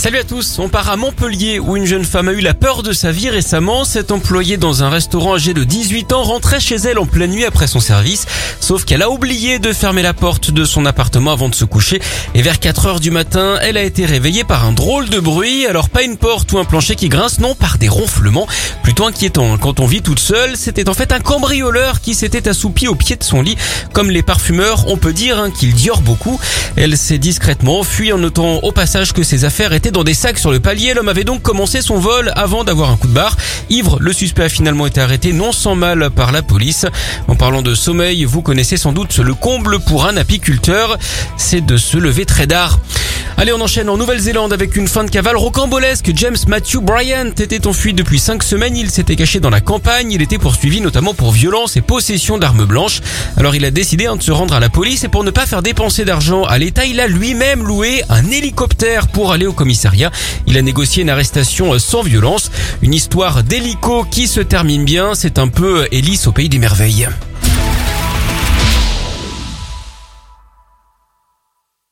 Salut à tous, on part à Montpellier où une jeune femme a eu la peur de sa vie récemment. Cette employée dans un restaurant âgé de 18 ans rentrait chez elle en pleine nuit après son service, sauf qu'elle a oublié de fermer la porte de son appartement avant de se coucher et vers 4 heures du matin, elle a été réveillée par un drôle de bruit. Alors pas une porte ou un plancher qui grince, non, par des ronflements. Plutôt inquiétant quand on vit toute seule, c'était en fait un cambrioleur qui s'était assoupi au pied de son lit. Comme les parfumeurs, on peut dire hein, qu'il diore beaucoup. Elle s'est discrètement enfuie en notant au passage que ses affaires étaient dans des sacs sur le palier. L'homme avait donc commencé son vol avant d'avoir un coup de barre. Ivre, le suspect a finalement été arrêté non sans mal par la police. En parlant de sommeil, vous connaissez sans doute le comble pour un apiculteur, c'est de se lever très tard. Allez, on enchaîne en Nouvelle-Zélande avec une fin de cavale rocambolesque. James Matthew Bryant était en fuite depuis 5 semaines. Il s'était caché dans la campagne. Il était poursuivi notamment pour violence et possession d'armes blanches. Alors il a décidé hein, de se rendre à la police et pour ne pas faire dépenser d'argent à l'État, il a lui-même loué un hélicoptère pour aller au commissariat. Il a négocié une arrestation sans violence. Une histoire d'hélico qui se termine bien. C'est un peu Hélice au pays des merveilles.